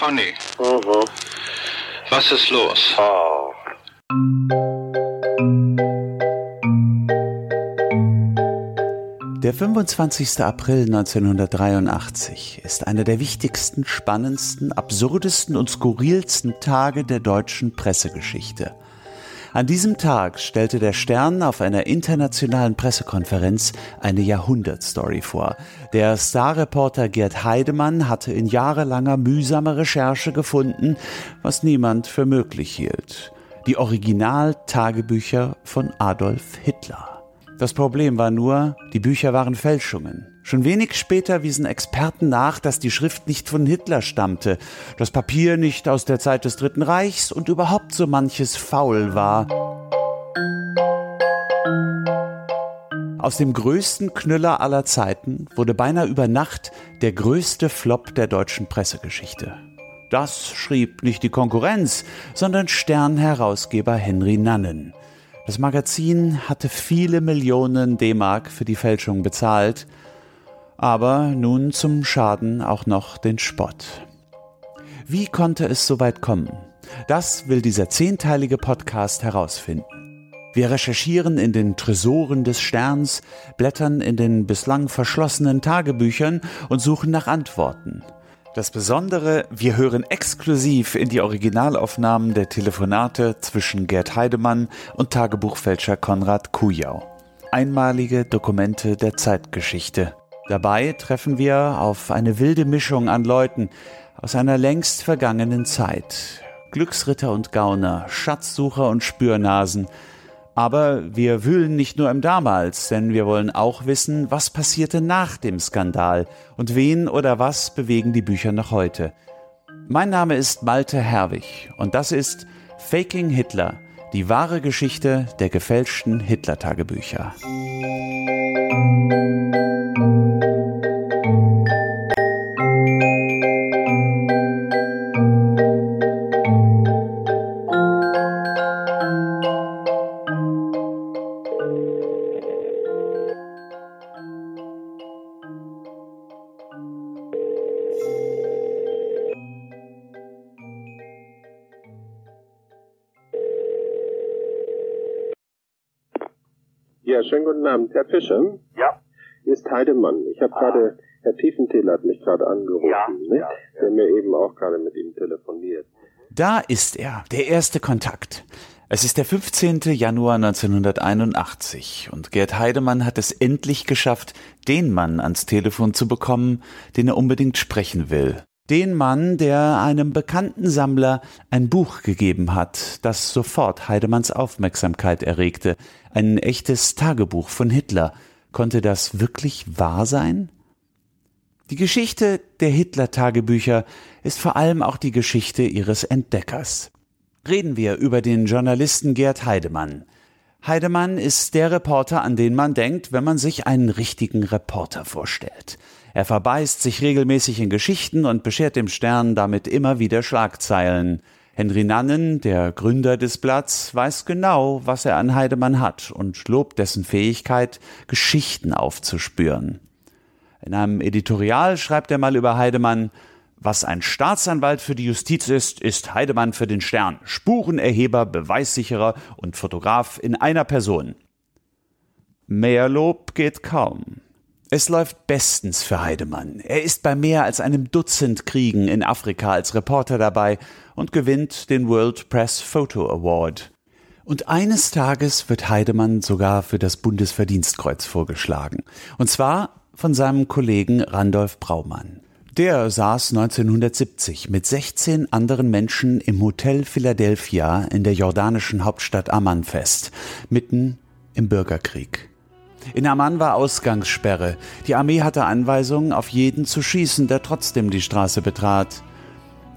Conny. Mhm. Was ist los? Oh. Der 25. April 1983 ist einer der wichtigsten, spannendsten, absurdesten und skurrilsten Tage der deutschen Pressegeschichte. An diesem Tag stellte der Stern auf einer internationalen Pressekonferenz eine Jahrhundertstory vor. Der Starreporter Gerd Heidemann hatte in jahrelanger mühsamer Recherche gefunden, was niemand für möglich hielt. Die Original-Tagebücher von Adolf Hitler. Das Problem war nur, die Bücher waren Fälschungen. Schon wenig später wiesen Experten nach, dass die Schrift nicht von Hitler stammte, das Papier nicht aus der Zeit des Dritten Reichs und überhaupt so manches faul war. Aus dem größten Knüller aller Zeiten wurde beinahe über Nacht der größte Flop der deutschen Pressegeschichte. Das schrieb nicht die Konkurrenz, sondern Stern-Herausgeber Henry Nannen. Das Magazin hatte viele Millionen D-Mark für die Fälschung bezahlt, aber nun zum Schaden auch noch den Spott. Wie konnte es so weit kommen? Das will dieser zehnteilige Podcast herausfinden. Wir recherchieren in den Tresoren des Sterns, blättern in den bislang verschlossenen Tagebüchern und suchen nach Antworten. Das Besondere, wir hören exklusiv in die Originalaufnahmen der Telefonate zwischen Gerd Heidemann und Tagebuchfälscher Konrad Kujau. Einmalige Dokumente der Zeitgeschichte. Dabei treffen wir auf eine wilde Mischung an Leuten aus einer längst vergangenen Zeit. Glücksritter und Gauner, Schatzsucher und Spürnasen, aber wir wühlen nicht nur im Damals, denn wir wollen auch wissen, was passierte nach dem Skandal und wen oder was bewegen die Bücher noch heute. Mein Name ist Malte Herwig und das ist Faking Hitler, die wahre Geschichte der gefälschten Hitler-Tagebücher. Guten Abend. Herr Fischer? Ja. Hier ist Heidemann. Ich habe ah. gerade, Herr Tiefenthal hat mich gerade angerufen, ja, ne? ja, ja. der mir eben auch gerade mit ihm telefoniert. Da ist er, der erste Kontakt. Es ist der 15. Januar 1981 und Gerd Heidemann hat es endlich geschafft, den Mann ans Telefon zu bekommen, den er unbedingt sprechen will den Mann, der einem bekannten Sammler ein Buch gegeben hat, das sofort Heidemanns Aufmerksamkeit erregte, ein echtes Tagebuch von Hitler. Konnte das wirklich wahr sein? Die Geschichte der Hitler-Tagebücher ist vor allem auch die Geschichte ihres Entdeckers. Reden wir über den Journalisten Gerd Heidemann. Heidemann ist der Reporter, an den man denkt, wenn man sich einen richtigen Reporter vorstellt. Er verbeißt sich regelmäßig in Geschichten und beschert dem Stern damit immer wieder Schlagzeilen. Henry Nannen, der Gründer des Blatts, weiß genau, was er an Heidemann hat und lobt dessen Fähigkeit, Geschichten aufzuspüren. In einem Editorial schreibt er mal über Heidemann, was ein Staatsanwalt für die Justiz ist, ist Heidemann für den Stern. Spurenerheber, Beweissicherer und Fotograf in einer Person. Mehr Lob geht kaum. Es läuft bestens für Heidemann. Er ist bei mehr als einem Dutzend Kriegen in Afrika als Reporter dabei und gewinnt den World Press Photo Award. Und eines Tages wird Heidemann sogar für das Bundesverdienstkreuz vorgeschlagen. Und zwar von seinem Kollegen Randolph Braumann. Der saß 1970 mit 16 anderen Menschen im Hotel Philadelphia in der jordanischen Hauptstadt Amman fest, mitten im Bürgerkrieg. In Amman war Ausgangssperre. Die Armee hatte Anweisungen, auf jeden zu schießen, der trotzdem die Straße betrat.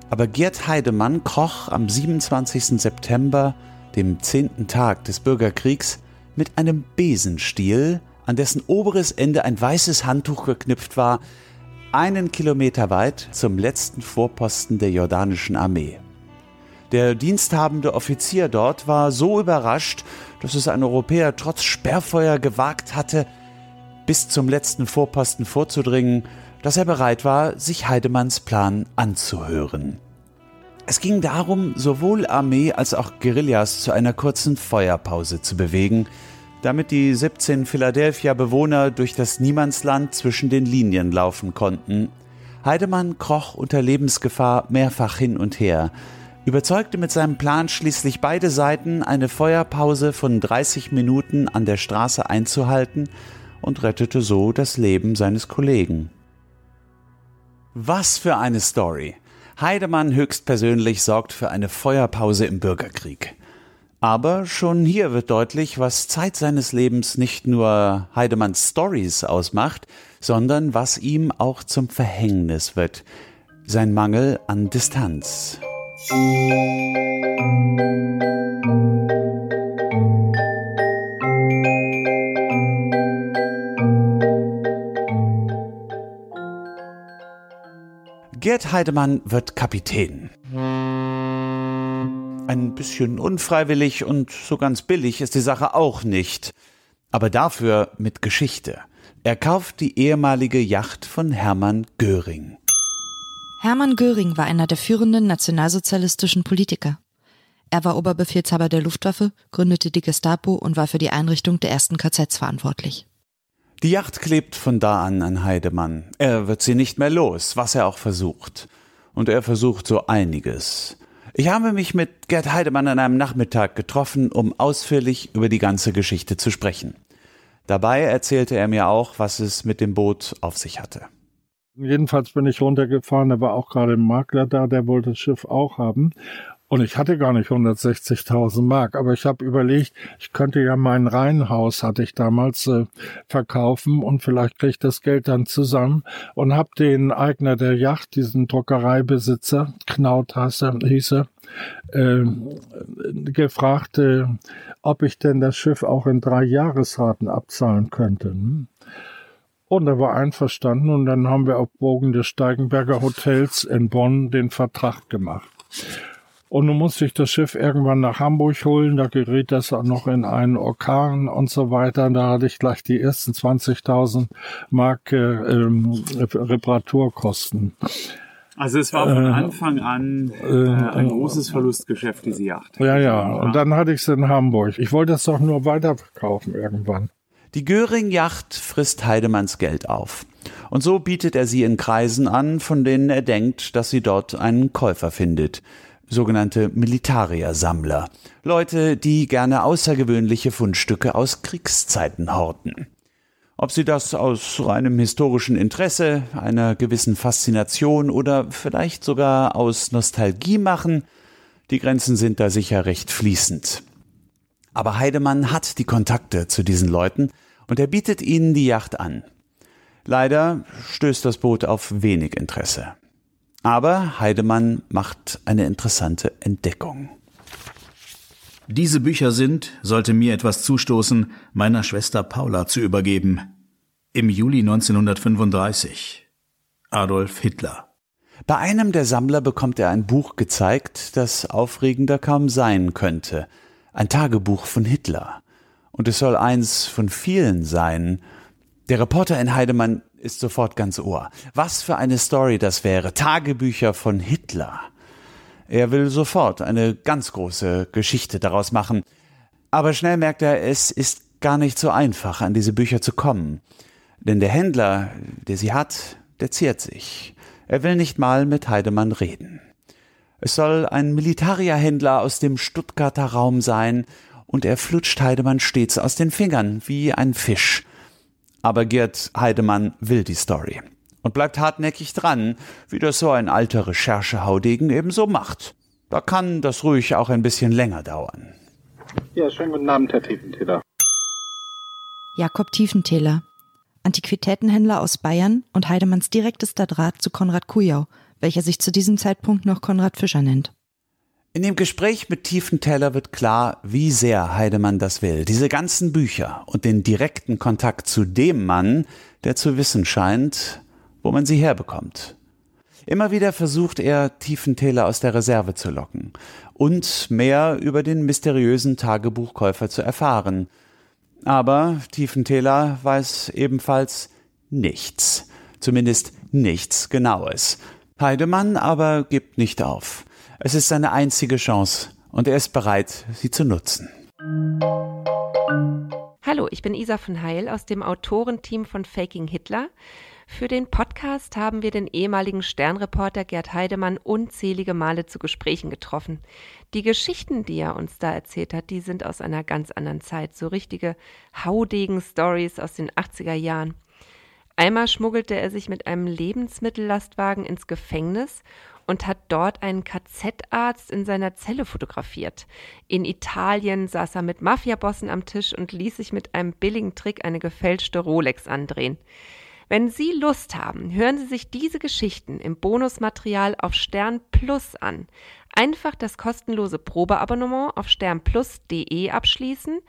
Aber Gerd Heidemann kroch am 27. September, dem zehnten Tag des Bürgerkriegs, mit einem Besenstiel, an dessen oberes Ende ein weißes Handtuch geknüpft war, einen Kilometer weit zum letzten Vorposten der jordanischen Armee. Der diensthabende Offizier dort war so überrascht, dass es ein Europäer trotz Sperrfeuer gewagt hatte, bis zum letzten Vorposten vorzudringen, dass er bereit war, sich Heidemanns Plan anzuhören. Es ging darum, sowohl Armee als auch Guerillas zu einer kurzen Feuerpause zu bewegen, damit die 17 Philadelphia-Bewohner durch das Niemandsland zwischen den Linien laufen konnten. Heidemann kroch unter Lebensgefahr mehrfach hin und her, überzeugte mit seinem Plan schließlich beide Seiten, eine Feuerpause von 30 Minuten an der Straße einzuhalten und rettete so das Leben seines Kollegen. Was für eine Story! Heidemann höchstpersönlich sorgt für eine Feuerpause im Bürgerkrieg. Aber schon hier wird deutlich, was Zeit seines Lebens nicht nur Heidemanns Stories ausmacht, sondern was ihm auch zum Verhängnis wird. Sein Mangel an Distanz. Gerd Heidemann wird Kapitän. Ein bisschen unfreiwillig und so ganz billig ist die Sache auch nicht. Aber dafür mit Geschichte. Er kauft die ehemalige Yacht von Hermann Göring. Hermann Göring war einer der führenden nationalsozialistischen Politiker. Er war Oberbefehlshaber der Luftwaffe, gründete die Gestapo und war für die Einrichtung der ersten KZs verantwortlich. Die Yacht klebt von da an an Heidemann. Er wird sie nicht mehr los, was er auch versucht. Und er versucht so einiges. Ich habe mich mit Gerd Heidemann an einem Nachmittag getroffen, um ausführlich über die ganze Geschichte zu sprechen. Dabei erzählte er mir auch, was es mit dem Boot auf sich hatte. Jedenfalls bin ich runtergefahren, da war auch gerade ein Makler da, der wollte das Schiff auch haben. Und ich hatte gar nicht 160.000 Mark, aber ich habe überlegt, ich könnte ja mein Reihenhaus, hatte ich damals, äh, verkaufen und vielleicht kriege ich das Geld dann zusammen und habe den Eigner der Yacht, diesen Druckereibesitzer, Knaut hieß er, äh, gefragt, äh, ob ich denn das Schiff auch in drei Jahresraten abzahlen könnte. Hm? Und er war einverstanden und dann haben wir auf Bogen des Steigenberger Hotels in Bonn den Vertrag gemacht. Und nun musste ich das Schiff irgendwann nach Hamburg holen. Da geriet das auch noch in einen Orkan und so weiter. Da hatte ich gleich die ersten 20.000 Mark äh, ähm, Reparaturkosten. Also es war von äh, Anfang an äh, ein großes Verlustgeschäft, diese Yacht. Ja, ja. Und dann hatte ich es in Hamburg. Ich wollte das doch nur weiterverkaufen irgendwann. Die Göring-Yacht frisst Heidemanns Geld auf. Und so bietet er sie in Kreisen an, von denen er denkt, dass sie dort einen Käufer findet sogenannte Militaria-Sammler, Leute, die gerne außergewöhnliche Fundstücke aus Kriegszeiten horten. Ob sie das aus reinem historischen Interesse, einer gewissen Faszination oder vielleicht sogar aus Nostalgie machen, die Grenzen sind da sicher recht fließend. Aber Heidemann hat die Kontakte zu diesen Leuten und er bietet ihnen die Yacht an. Leider stößt das Boot auf wenig Interesse. Aber Heidemann macht eine interessante Entdeckung. Diese Bücher sind, sollte mir etwas zustoßen, meiner Schwester Paula zu übergeben. Im Juli 1935. Adolf Hitler. Bei einem der Sammler bekommt er ein Buch gezeigt, das aufregender kaum sein könnte. Ein Tagebuch von Hitler. Und es soll eins von vielen sein. Der Reporter in Heidemann ist sofort ganz Ohr. Was für eine Story das wäre. Tagebücher von Hitler. Er will sofort eine ganz große Geschichte daraus machen. Aber schnell merkt er, es ist gar nicht so einfach, an diese Bücher zu kommen. Denn der Händler, der sie hat, der ziert sich. Er will nicht mal mit Heidemann reden. Es soll ein Militarierhändler aus dem Stuttgarter Raum sein, und er flutscht Heidemann stets aus den Fingern wie ein Fisch. Aber Gerd Heidemann will die Story und bleibt hartnäckig dran, wie das so ein alter Recherchehaudegen ebenso macht. Da kann das ruhig auch ein bisschen länger dauern. Ja, schönen guten Abend, Herr Tiefentäler. Jakob Tiefentäler, Antiquitätenhändler aus Bayern und Heidemanns direktester Draht zu Konrad Kujau, welcher sich zu diesem Zeitpunkt noch Konrad Fischer nennt. In dem Gespräch mit Tiefenteller wird klar, wie sehr Heidemann das will. Diese ganzen Bücher und den direkten Kontakt zu dem Mann, der zu wissen scheint, wo man sie herbekommt. Immer wieder versucht er, Tiefentäler aus der Reserve zu locken und mehr über den mysteriösen Tagebuchkäufer zu erfahren. Aber Tiefentäler weiß ebenfalls nichts. Zumindest nichts Genaues. Heidemann aber gibt nicht auf. Es ist seine einzige Chance und er ist bereit, sie zu nutzen. Hallo, ich bin Isa von Heil aus dem Autorenteam von Faking Hitler. Für den Podcast haben wir den ehemaligen Sternreporter Gerd Heidemann unzählige Male zu Gesprächen getroffen. Die Geschichten, die er uns da erzählt hat, die sind aus einer ganz anderen Zeit, so richtige Haudegen-Stories aus den 80er Jahren. Einmal schmuggelte er sich mit einem Lebensmittellastwagen ins Gefängnis und hat dort einen KZ-Arzt in seiner Zelle fotografiert. In Italien saß er mit Mafiabossen am Tisch und ließ sich mit einem billigen Trick eine gefälschte Rolex andrehen. Wenn Sie Lust haben, hören Sie sich diese Geschichten im Bonusmaterial auf Stern Plus an. Einfach das kostenlose Probeabonnement auf sternplus.de abschließen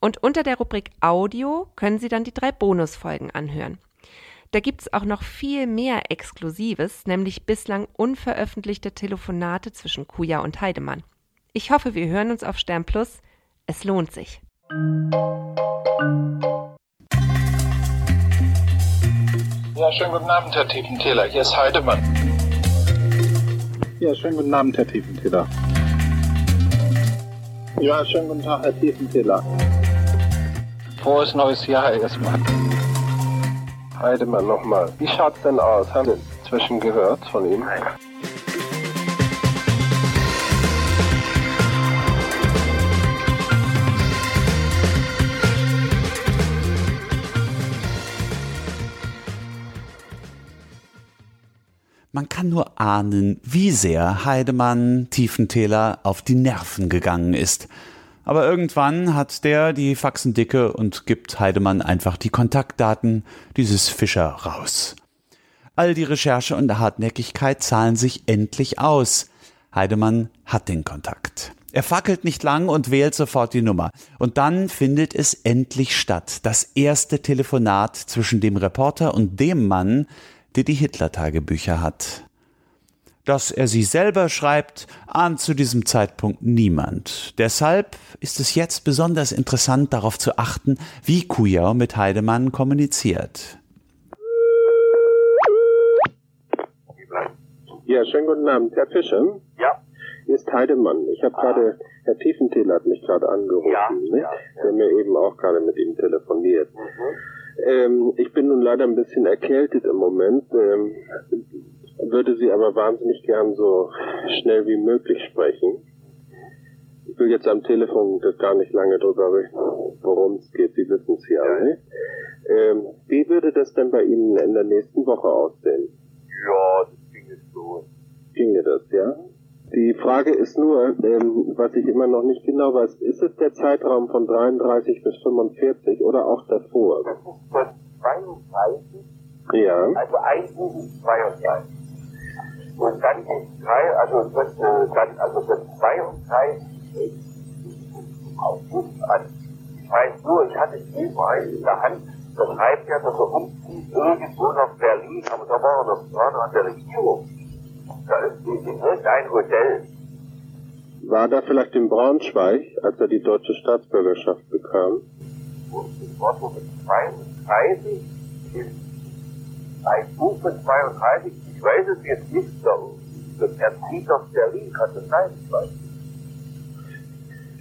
und unter der Rubrik Audio können Sie dann die drei Bonusfolgen anhören. Da gibt es auch noch viel mehr Exklusives, nämlich bislang unveröffentlichte Telefonate zwischen Kuja und Heidemann. Ich hoffe, wir hören uns auf Stern Plus. Es lohnt sich. Ja, schönen guten Abend, Herr Tiefenthaler. Hier ist Heidemann. Ja, schönen guten Abend, Herr Tiefenthaler. Ja, schönen guten Tag, Herr Tiefenthaler. Frohes neues Jahr erstmal. Heidemann nochmal. Wie schaut's denn aus? Haben Sie inzwischen gehört von ihm? Nein. Man kann nur ahnen, wie sehr Heidemann Tiefentäler auf die Nerven gegangen ist. Aber irgendwann hat der die Faxen dicke und gibt Heidemann einfach die Kontaktdaten dieses Fischer raus. All die Recherche und Hartnäckigkeit zahlen sich endlich aus. Heidemann hat den Kontakt. Er fackelt nicht lang und wählt sofort die Nummer. Und dann findet es endlich statt. Das erste Telefonat zwischen dem Reporter und dem Mann, der die Hitler-Tagebücher hat. Dass er sie selber schreibt, ahnt zu diesem Zeitpunkt niemand. Deshalb ist es jetzt besonders interessant, darauf zu achten, wie Kujau mit Heidemann kommuniziert. Ja, schönen guten Abend, Herr Fischer. Ja. Hier ist Heidemann. Ich habe gerade, Herr Tiefenthal hat mich gerade angerufen, Ja, ne? ja, ja. der mir eben auch gerade mit ihm telefoniert. Mhm. Ähm, ich bin nun leider ein bisschen erkältet im Moment, ähm, würde Sie aber wahnsinnig gern so schnell wie möglich sprechen. Ich will jetzt am Telefon gar nicht lange drüber reden, worum es geht, Sie wissen es ja. Ne? Ähm, wie würde das denn bei Ihnen in der nächsten Woche aussehen? Ja, das ging jetzt so. Ginge das, ja? Die Frage ist nur, ähm, was ich immer noch nicht genau weiß, ist es der Zeitraum von 33 bis 45 oder auch davor? Das ist von 32, Ja, also ist 32. Und dann die drei, also von, äh, dann, also von 32 bis August an. Ich weiß nur, ich hatte überall in der Hand, das schreibt ja, dass er umzieht irgendwo nach Berlin, aber da war er noch dran an der Regierung. Da ist in irgendein Hotel. war da vielleicht in Braunschweig, als er die deutsche Staatsbürgerschaft bekam? Und das war so mit 32 ist ein Buch mit 32, ich weiß es jetzt nicht, so. er zieht nach Berlin, kann das sein? Ich weiß.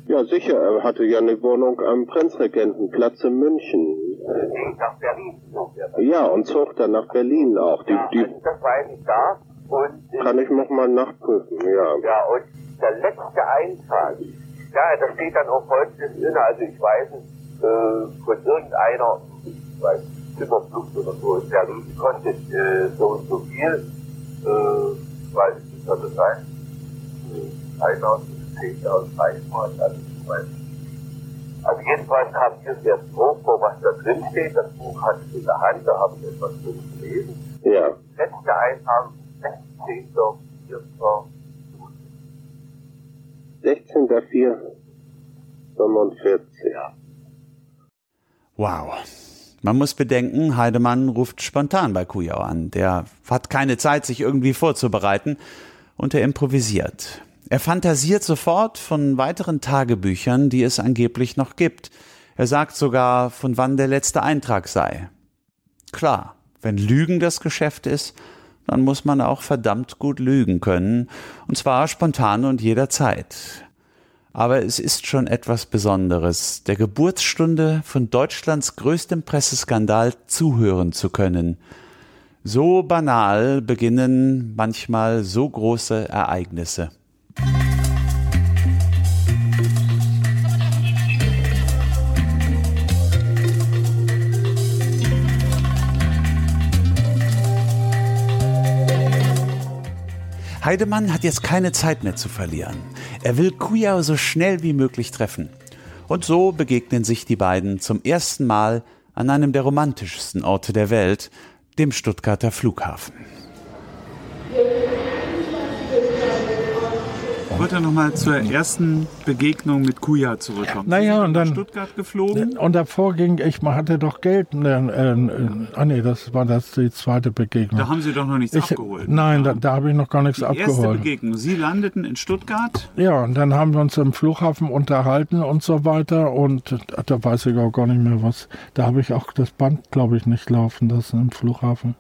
Ja, sicher, er hatte ja eine Wohnung am Prinzregentenplatz in München. Nee, nach Berlin zog er. Ja, und zog dann nach Berlin auch. Die, Ja, die also das weiß ich da. Und, äh, kann ich nochmal nachprüfen, ja. Ja, und der letzte Eintrag, ja, da steht dann auch folgendes drin, also ich weiß es äh, von irgendeiner, ich weiß, Zimmerflucht oder so in Berlin konnte äh, so und so viel, äh, weiß ich nicht, soll das sein, äh, 3.000, 10.000 Reichsmark, also ich weiß. Also jedenfalls habe ich jetzt erst grob vor, was da drin steht, das Buch hatte ich in der Hand, da habe ich etwas drin gelesen. Ja. Letzte Eintrag, 16. 4. 16.04.45. Ja. Wow. Man muss bedenken, Heidemann ruft spontan bei Kujau an. Der hat keine Zeit, sich irgendwie vorzubereiten und er improvisiert. Er fantasiert sofort von weiteren Tagebüchern, die es angeblich noch gibt. Er sagt sogar, von wann der letzte Eintrag sei. Klar, wenn Lügen das Geschäft ist, dann muss man auch verdammt gut lügen können, und zwar spontan und jederzeit. Aber es ist schon etwas Besonderes, der Geburtsstunde von Deutschlands größtem Presseskandal zuhören zu können. So banal beginnen manchmal so große Ereignisse. Heidemann hat jetzt keine Zeit mehr zu verlieren. Er will Kujau so schnell wie möglich treffen. Und so begegnen sich die beiden zum ersten Mal an einem der romantischsten Orte der Welt, dem Stuttgarter Flughafen. Ich wollte noch mal zur ersten Begegnung mit Kuya zurückkommen. Naja, und dann. Stuttgart geflogen. Und davor ging ich, man hatte doch Geld. Äh, äh, ah nee, das war das die zweite Begegnung. Da haben Sie doch noch nichts ich, abgeholt. Nein, da, da habe ich noch gar nichts Die erste abgeholt. Begegnung. Sie landeten in Stuttgart. Ja, und dann haben wir uns im Flughafen unterhalten und so weiter. Und da weiß ich auch gar nicht mehr was. Da habe ich auch das Band, glaube ich, nicht laufen lassen im Flughafen.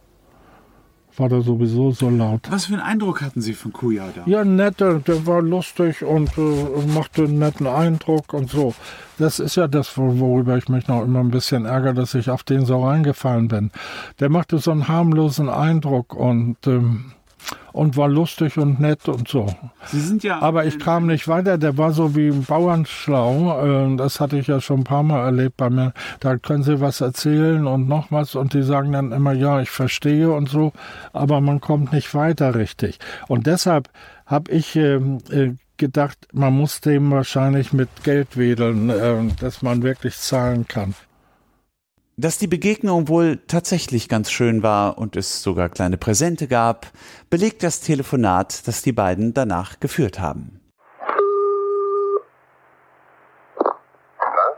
War da sowieso so laut. Was für einen Eindruck hatten Sie von Kuya da? Ja, nett, der, war lustig und äh, machte einen netten Eindruck und so. Das ist ja das, wo- worüber ich mich noch immer ein bisschen ärgere, dass ich auf den so reingefallen bin. Der machte so einen harmlosen Eindruck und, ähm, und war lustig und nett und so. Sie sind ja. Aber ich kam nicht weiter, der war so wie ein Bauernschlau. äh, Das hatte ich ja schon ein paar Mal erlebt bei mir. Da können sie was erzählen und noch was und die sagen dann immer, ja, ich verstehe und so, aber man kommt nicht weiter richtig. Und deshalb habe ich ähm, äh, gedacht, man muss dem wahrscheinlich mit Geld wedeln, äh, dass man wirklich zahlen kann. Dass die Begegnung wohl tatsächlich ganz schön war und es sogar kleine Präsente gab, belegt das Telefonat, das die beiden danach geführt haben.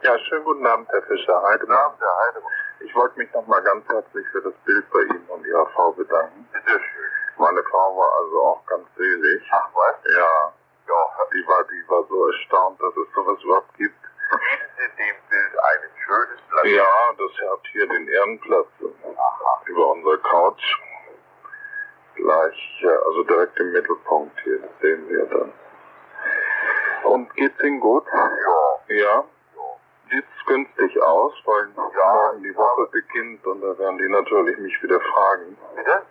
Ja, schönen guten Abend, Herr Fischer. Heidemann. Abend, Herr Heidemann. Ich wollte mich nochmal ganz herzlich für das Bild bei Ihnen und Ihrer Frau bedanken. Bitte schön. Meine Frau war also auch ganz selig. Ach was? Ja. Ja. Die war, die war so erstaunt, dass es sowas überhaupt gibt. Bieten Sie dem Bild ein schönes Platz? Ja, das hat hier den Ehrenplatz. Aha. Über unserer Couch. Gleich, ja, also direkt im Mittelpunkt hier, das sehen wir dann. Und geht's Ihnen gut? Ja. Ja? Sieht's günstig aus, weil morgen die Woche beginnt und da werden die natürlich mich wieder fragen. Bitte?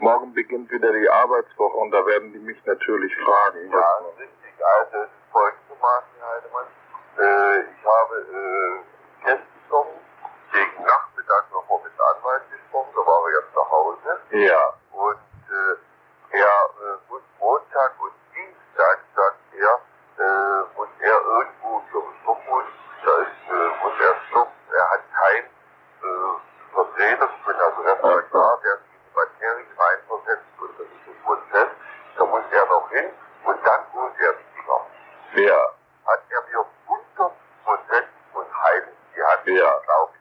Morgen beginnt wieder die Arbeitswoche und da werden die mich natürlich fragen. Ja, richtig. Also. Äh, ich habe äh, gestern gegen Nachmittag nochmal mit dem Anwalt gesprochen, da war er jetzt zu Hause. Ja. Und äh, er äh, muss Montag und Dienstag, sagt er, äh, muss er irgendwo zum Stoppbus, da ist, äh, muss er stoppen. Er hat kein äh, Vertreter, ich bin also Referendar, der die Materie reinversetzt und das ist ein Prozess. Da muss er noch hin und dann muss er wieder. Ja. Hat er mir 100 Prozent von Heil in die Hand ja. geglaubt.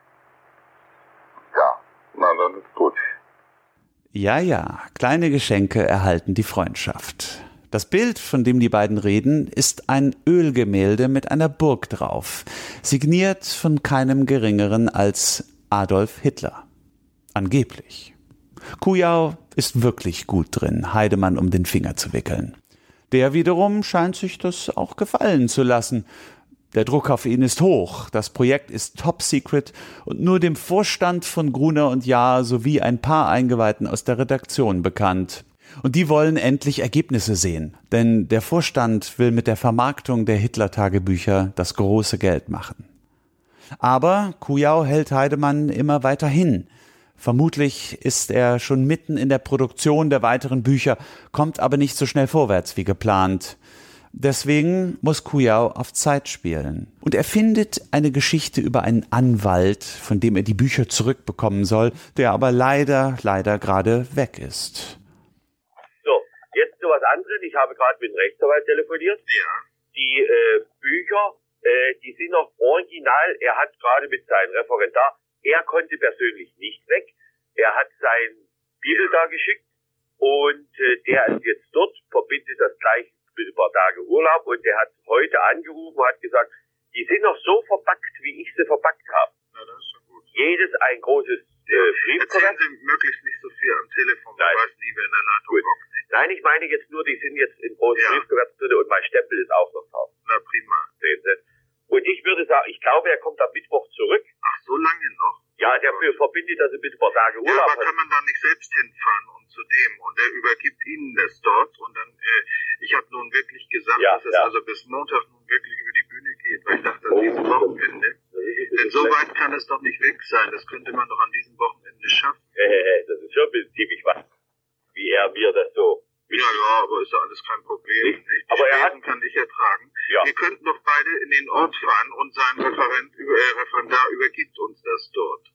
Ja. Na, dann ist gut. Ja, ja, kleine Geschenke erhalten die Freundschaft. Das Bild, von dem die beiden reden, ist ein Ölgemälde mit einer Burg drauf, signiert von keinem geringeren als Adolf Hitler. Angeblich. Kujau ist wirklich gut drin, Heidemann um den Finger zu wickeln. Der wiederum scheint sich das auch gefallen zu lassen. Der Druck auf ihn ist hoch, das Projekt ist top secret und nur dem Vorstand von Gruner und Jahr sowie ein paar Eingeweihten aus der Redaktion bekannt. Und die wollen endlich Ergebnisse sehen, denn der Vorstand will mit der Vermarktung der Hitler-Tagebücher das große Geld machen. Aber Kujau hält Heidemann immer weiter hin. Vermutlich ist er schon mitten in der Produktion der weiteren Bücher, kommt aber nicht so schnell vorwärts wie geplant. Deswegen muss Kujau auf Zeit spielen. Und er findet eine Geschichte über einen Anwalt, von dem er die Bücher zurückbekommen soll, der aber leider, leider gerade weg ist. So, jetzt zu was anderes. Ich habe gerade mit dem Rechtsanwalt telefoniert. Ja. Die äh, Bücher, äh, die sind noch original. Er hat gerade mit seinem Referendar, er konnte persönlich nicht weg. Er hat sein Bibel da geschickt und äh, der ist jetzt dort, verbindet das gleich mit ein paar Tage Urlaub und der hat heute angerufen und hat gesagt, die sind noch so verpackt, wie ich sie verpackt habe. Na, das ist schon gut. Jedes ein großes äh, Erzählen Briefkuvert. Sie möglichst nicht so viel am Telefon. Man Nein. weiß nie, wir in der Leitung haben. Nein, ich meine jetzt nur, die sind jetzt in großen Ja. Drin und mein Stempel ist auch noch drauf. Na prima. Und ich würde sagen, ich glaube, er kommt am Mittwoch zurück. Ach, so lange noch? Ja, der verbindet also ein paar Tage Ja, Urlaub. aber kann man da nicht selbst hinfahren und zu dem und er übergibt Ihnen das dort und dann, äh, ich habe nun wirklich gesagt, Ja, dass es ja. also bis Montag nun wirklich über die Bühne geht, weil ich dachte, an diesem Wochenende. Denn so weit kann es doch nicht weg sein, das könnte man doch an diesem Wochenende schaffen. das ist schon ein bisschen ziemlich was, wie er mir das so. Ja, ja, aber ist ja alles kein Problem. Nicht? Die Aber er hat- kann ich ertragen. Ja. Wir könnten doch beide in den Ort fahren und sein Referent, äh, Referendar übergibt uns das dort.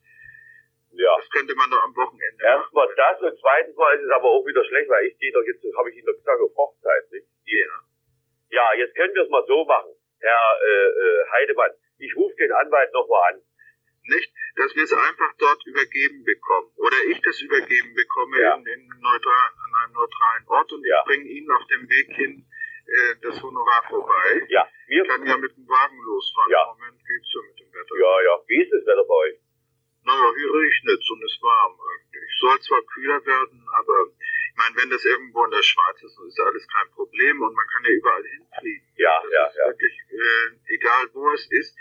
Ja. Das könnte man doch am Wochenende Erstmal das und zweitens mal ist es aber auch wieder schlecht, weil ich gehe doch jetzt, habe ich Ihnen doch gesagt, auf Hochzeit, nicht? Ja. Ja, jetzt können wir es mal so machen, Herr äh, äh, Heidemann. Ich rufe den Anwalt nochmal an. Nicht, dass wir es einfach dort übergeben bekommen oder ich das übergeben bekomme Ja. in, in neutral, an einem neutralen Ort und Ja. ich bringe Ihnen auf dem Weg hin äh, das Honorar vorbei. Ja, wir, Ich kann ja mit dem Wagen losfahren. Ja. Im Moment geht's ja mit dem Wetter. ja, ja. Wie ist das Wetter bei euch? Naja, hier regnet's und ist warm eigentlich. Soll zwar kühler werden, aber ich meine, wenn das irgendwo in der Schweiz ist, ist alles kein Problem und man kann ja überall hinfliegen. Ja, das ja, ist ja. wirklich äh, egal, wo es ist.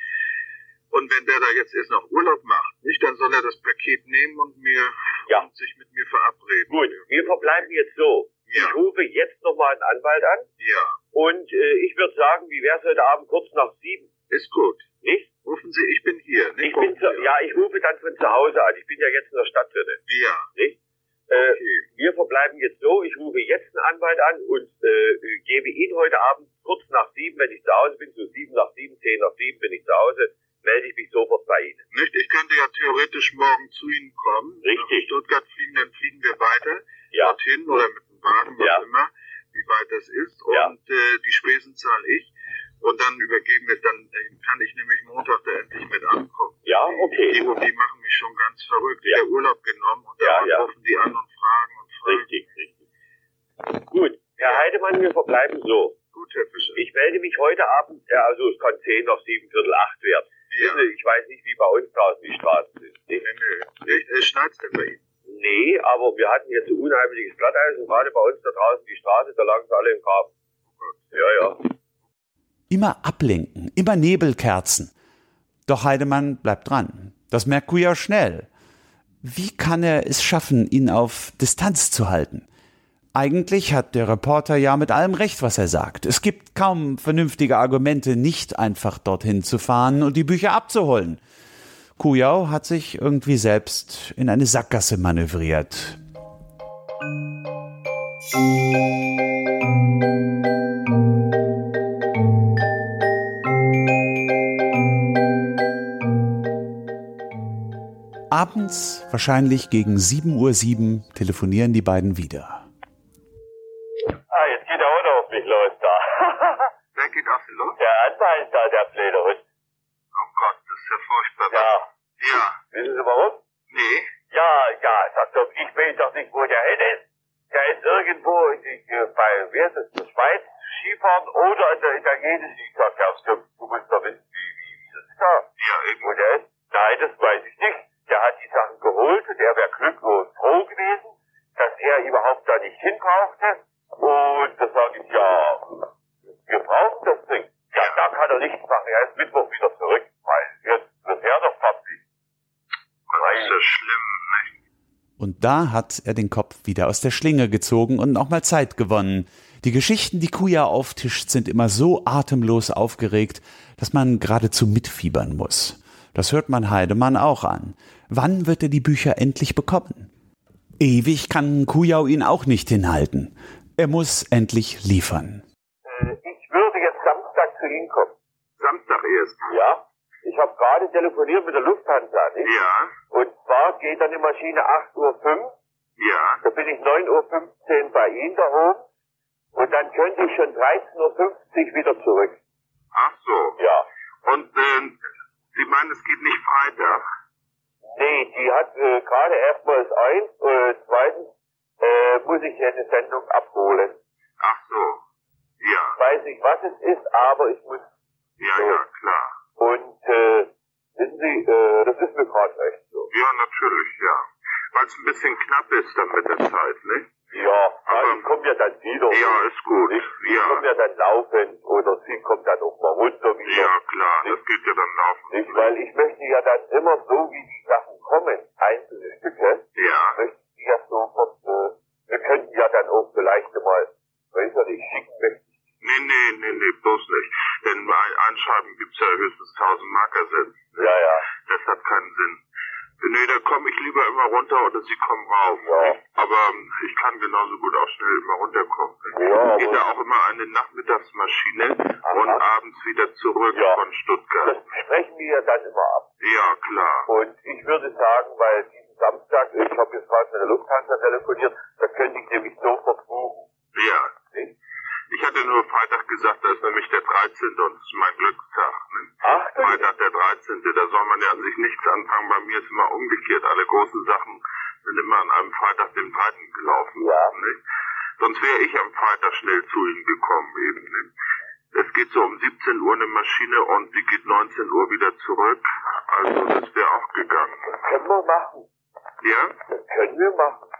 Und wenn der da jetzt erst noch Urlaub macht, nicht, dann soll er das Paket nehmen und mir Ja. und sich mit mir verabreden. Gut, wir verbleiben jetzt so. Ja. Ich rufe jetzt nochmal einen Anwalt an Ja, und äh, ich würde sagen, wie wär's heute Abend kurz nach sieben? ist gut. Nicht? Rufen Sie, ich bin hier. Nicht? Ich bin zu, ja, ich rufe dann von zu Hause an. Ich bin ja jetzt in der Stadt drin. Ja, Nicht? Äh, okay. wir verbleiben jetzt so, ich rufe jetzt einen Anwalt an und äh, gebe Ihnen heute Abend kurz nach sieben, wenn ich zu Hause bin, so sieben nach sieben, zehn nach sieben bin ich zu Hause, melde ich mich sofort bei Ihnen. Nicht? Ich könnte ja theoretisch morgen zu Ihnen kommen. Richtig. Nach Stuttgart fliegen, dann fliegen wir weiter Ja, dorthin oder mit dem Wagen, was Ja. immer, wie weit das ist. Ja. Und äh, die Spesen zahle ich. Und dann übergeben wir, dann äh, kann ich nämlich Montag da endlich mit ankommen. ja, Die, okay. die machen mich schon ganz verrückt. Ja. Der Urlaub genommen und Ja, dann rufen die an und fragen und fragen. Richtig, richtig. Gut, Herr Heidemann, wir verbleiben so. Gut, Herr Fischer. Ich melde mich heute Abend, ja, also es kann zehn nach sieben, Viertel acht werden. Ja. Ich weiß nicht, wie bei uns draußen die Straßen sind. Nee, nee. Echt, äh, schneit's denn bei Ihnen? Nee, aber wir hatten jetzt ein unheimliches Glatteis und gerade bei uns da draußen die Straße, da lagen sie alle im Graben. Ja, ja. Immer ablenken, immer Nebelkerzen. Doch Heidemann bleibt dran. Das merkt Kuja schnell. Wie kann er es schaffen, ihn auf Distanz zu halten? Eigentlich hat der Reporter ja mit allem recht, was er sagt. Es gibt kaum vernünftige Argumente, nicht einfach dorthin zu fahren und die Bücher abzuholen. Kujau hat sich irgendwie selbst in eine Sackgasse manövriert. Abends, wahrscheinlich gegen 7.07 Uhr, telefonieren die beiden wieder. Mich los da. Wer geht auf den los? Der Anwalt da, der Hund. Oh Gott, das ist ja furchtbar. Ja. Ja. Wissen Sie warum? Nee. Ja, ja, sag doch, ich weiß doch nicht, wo der hin ist. Der ist irgendwo in die, äh, bei, wie heißt das, der Schweiz, Skifahren oder in der italienischen, ich sag ja, du musst doch wissen, wie, wie, wie das ist da. Ja, Wo irgendwo. der ist? Nein, das weiß ich nicht. Der hat die Sachen geholt und er wäre glücklos froh gewesen, dass er überhaupt da nicht hin brauchte. Und da sage ich, ja, wir brauchen das Ding. Ja, da kann er nichts machen. Er ist Mittwoch wieder zurück, weil jetzt wird er doch fertig. Das ist ja schlimm, nicht? Und da hat er den Kopf wieder aus der Schlinge gezogen und nochmal Zeit gewonnen. Die Geschichten, die Kuja auftischt, sind immer so atemlos aufgeregt, dass man geradezu mitfiebern muss. Das hört man Heidemann auch an. Wann wird er die Bücher endlich bekommen? Ewig kann Kujau ihn auch nicht hinhalten. Er muss endlich liefern. Äh, ich würde jetzt Samstag zu Ihnen kommen. Samstag erst. Ja? Ich habe gerade telefoniert mit der Lufthansa, nicht? Ja. Geht dann die Maschine 8.05 Uhr. Ja. Da bin ich 9.15 Uhr bei Ihnen da oben. Und dann könnte ich schon 13.50 Uhr wieder zurück. Ach so. Ja. Und ähm, Sie meinen, es geht nicht Freitag? Nee, die hat äh, gerade erstmals eins. Äh, zweitens äh, muss ich eine Sendung abholen. Ach so. Ja. Ich weiß nicht, was es ist, aber ich muss. Ja, ja, klar. Und äh, wissen Sie, äh, das ist mir gerade recht so. Ja, natürlich, ja. Weil es ein bisschen knapp ist dann mit der Zeit, nicht? Ja, aber ich komme ja dann wieder. Ja, ist gut. Ich, ich ja. komme ja dann laufend oder sie kommt dann auch mal runter wieder. Ja, klar, das geht ja dann laufend. Nicht, weil ich möchte ja dann immer so, wie die Sachen kommen, einzelne Stücke, Ja. möchte ich ja sofort, äh, wir könnten ja dann auch vielleicht mal, weiß ich nicht, schicken möchte. Nee, nee, nee, nee, bloß nicht. Denn bei Anschreiben gibt's ja höchstens 1000 Mark ersetzt. Ja, ja. Das hat keinen Sinn. Nee, da komme ich lieber immer runter oder sie kommen rauf. Ja. Aber ähm, ich kann genauso gut auch schnell immer runterkommen. Ja, Geht aber- ja auch immer eine Nachmittagsmaschine und abends wieder zurück Ja. von Stuttgart. Das sprechen wir ja dann immer ab. Ja, klar. Und ich würde sagen, weil diesen Samstag, ich habe jetzt gerade mit der Lufthansa telefoniert, da könnte ich nämlich sofort buchen. Ja. Ich hatte nur Freitag gesagt, da ist nämlich der 13. und das ist mein Glückstag. Ach, Freitag der 13. Da soll man ja an sich nichts anfangen. Bei mir ist immer umgekehrt. Alle großen Sachen sind immer an einem Freitag, dem 3. gelaufen. Ja. Nicht? Sonst wäre ich am Freitag schnell zu Ihnen gekommen eben. Nicht? Es geht so um 17 Uhr eine Maschine und die geht 19 Uhr wieder zurück. Also das wäre auch gegangen. Das können wir machen. Ja? Das können wir machen.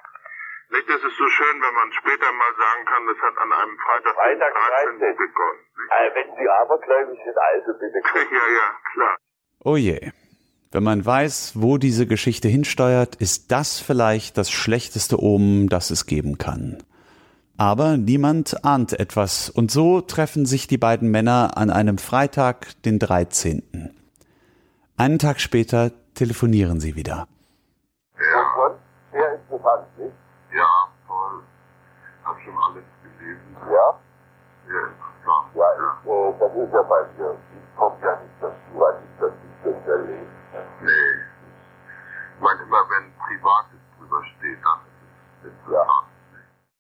Nicht, das ist so schön, wenn man später mal sagen kann, das hat an einem Freitag, Freitag, dem 13. 13. begonnen. Äh, wenn Sie abergläubig sind, also bitte. Ja, ja, klar. Oh je. Wenn man weiß, wo diese Geschichte hinsteuert, ist das vielleicht das schlechteste Omen, das es geben kann. Aber niemand ahnt etwas, und so treffen sich die beiden Männer an einem Freitag, den 13. Einen Tag später telefonieren sie wieder. Und schon sehr interessant, nicht? Ja, voll. Hab schon alles gelesen. Ja? Ja, interessant. Ja, ich, äh, das ist ja bei mir. Ich komme ja nicht dazu, weil ich das nicht so erlebe. Nee. Ich meine, immer wenn Privates drüber steht, dann ist es interessant.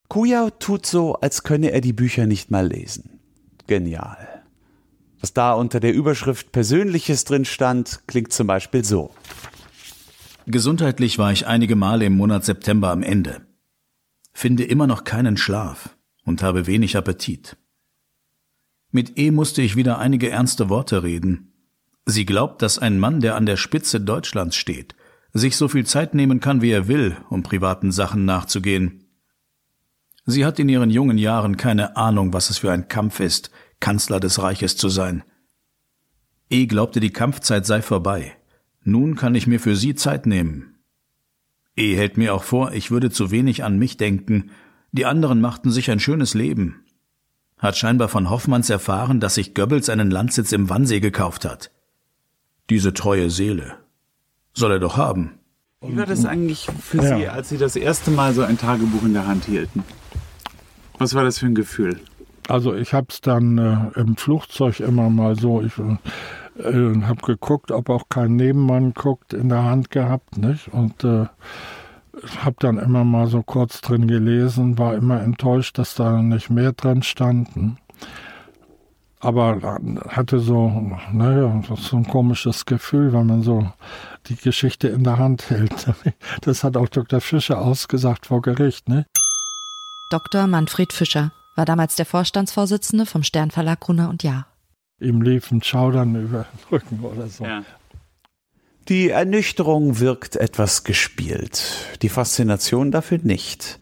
Kujau tut so, als könne er die Bücher nicht mal lesen. Genial. Was da unter der Überschrift Persönliches drin stand, klingt zum Beispiel so. Gesundheitlich war ich einige Male im Monat September am Ende. Finde immer noch keinen Schlaf und habe wenig Appetit. Mit E musste ich wieder einige ernste Worte reden. Sie glaubt, dass ein Mann, der an der Spitze Deutschlands steht, sich so viel Zeit nehmen kann, wie er will, um privaten Sachen nachzugehen. Sie hat in ihren jungen Jahren keine Ahnung, was es für ein Kampf ist, Kanzler des Reiches zu sein. E glaubte, die Kampfzeit sei vorbei. Nun kann ich mir für sie Zeit nehmen. E hält mir auch vor, ich würde zu wenig an mich denken. Die anderen machten sich ein schönes Leben. Hat scheinbar von Hoffmanns erfahren, dass sich Goebbels einen Landsitz im Wannsee gekauft hat. Diese treue Seele. Soll er doch haben. Wie war das eigentlich für Ja. Sie, als Sie das erste Mal so ein Tagebuch in der Hand hielten? Was war das für ein Gefühl? Also ich habe es dann äh, im Flugzeug immer mal so, ich äh, habe geguckt, ob auch kein Nebenmann guckt, in der Hand gehabt, nicht? Und äh, habe dann immer mal so kurz drin gelesen, war immer enttäuscht, dass da nicht mehr drin standen. Aber hatte so, naja, so ein komisches Gefühl, wenn man so die Geschichte in der Hand hält. Das hat auch Dr. Fischer ausgesagt vor Gericht, ne? Dr. Manfred Fischer war damals der Vorstandsvorsitzende vom Sternverlag Gruner und Jahr. Ihm lief ein Schaudern über den Rücken oder so. Ja. Die Ernüchterung wirkt etwas gespielt, die Faszination dafür nicht.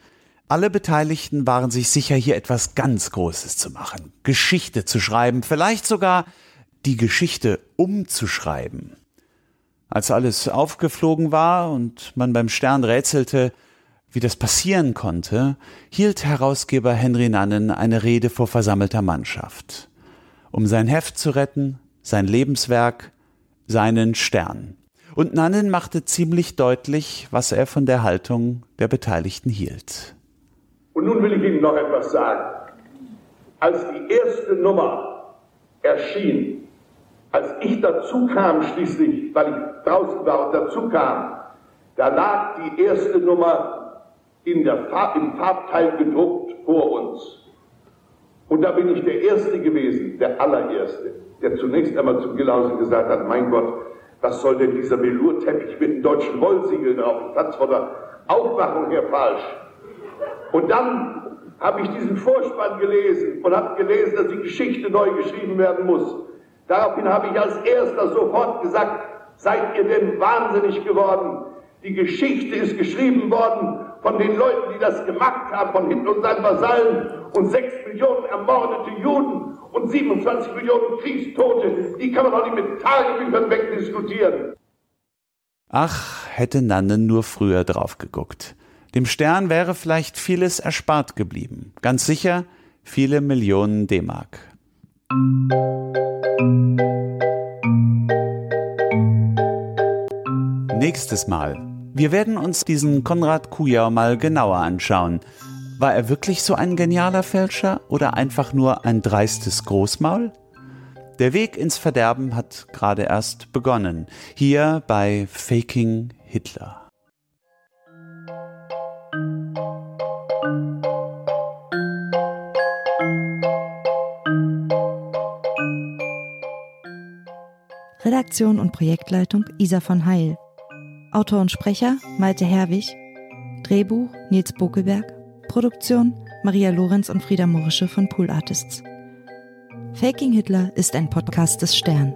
Alle Beteiligten waren sich sicher, hier etwas ganz Großes zu machen, Geschichte zu schreiben, vielleicht sogar die Geschichte umzuschreiben. Als alles aufgeflogen war und man beim Stern rätselte, wie das passieren konnte, hielt Herausgeber Henry Nannen eine Rede vor versammelter Mannschaft. Um sein Heft zu retten, sein Lebenswerk, seinen Stern. Und Nannen machte ziemlich deutlich, was er von der Haltung der Beteiligten hielt. Und nun will ich Ihnen noch etwas sagen. Als die erste Nummer erschien, als ich dazu kam schließlich, weil ich draußen war und dazu kam, da lag die erste Nummer in der Farb, im Farbteil gedruckt vor uns. Und da bin ich der Erste gewesen, der allererste, der zunächst einmal zum Gillhausen gesagt hat, mein Gott, was soll denn dieser Velourteppich mit dem deutschen Wollsiegel drauf? Fand's von der Aufmachung her falsch. Und dann habe ich diesen Vorspann gelesen und habe gelesen, dass die Geschichte neu geschrieben werden muss. Daraufhin habe ich als erster sofort gesagt, seid ihr denn wahnsinnig geworden? Die Geschichte ist geschrieben worden von den Leuten, die das gemacht haben, von Hitler und seinen Vasallen und sechs Millionen ermordete Juden und 27 Millionen Kriegstote, die kann man auch nicht mit Tagebüchern wegdiskutieren. Ach, hätte Nannen nur früher drauf geguckt. Dem Stern wäre vielleicht vieles erspart geblieben. Ganz sicher viele Millionen D-Mark. Nächstes Mal. Wir werden uns diesen Konrad Kujau mal genauer anschauen. War er wirklich so ein genialer Fälscher oder einfach nur ein dreistes Großmaul? Der Weg ins Verderben hat gerade erst begonnen. Hier bei Faking Hitler. Redaktion und Projektleitung Isa von Heil. Autor und Sprecher Malte Herwig. Drehbuch Nils Bokelberg. Produktion Maria Lorenz und Frieda Morische von Pool Artists. Faking Hitler ist ein Podcast des Stern.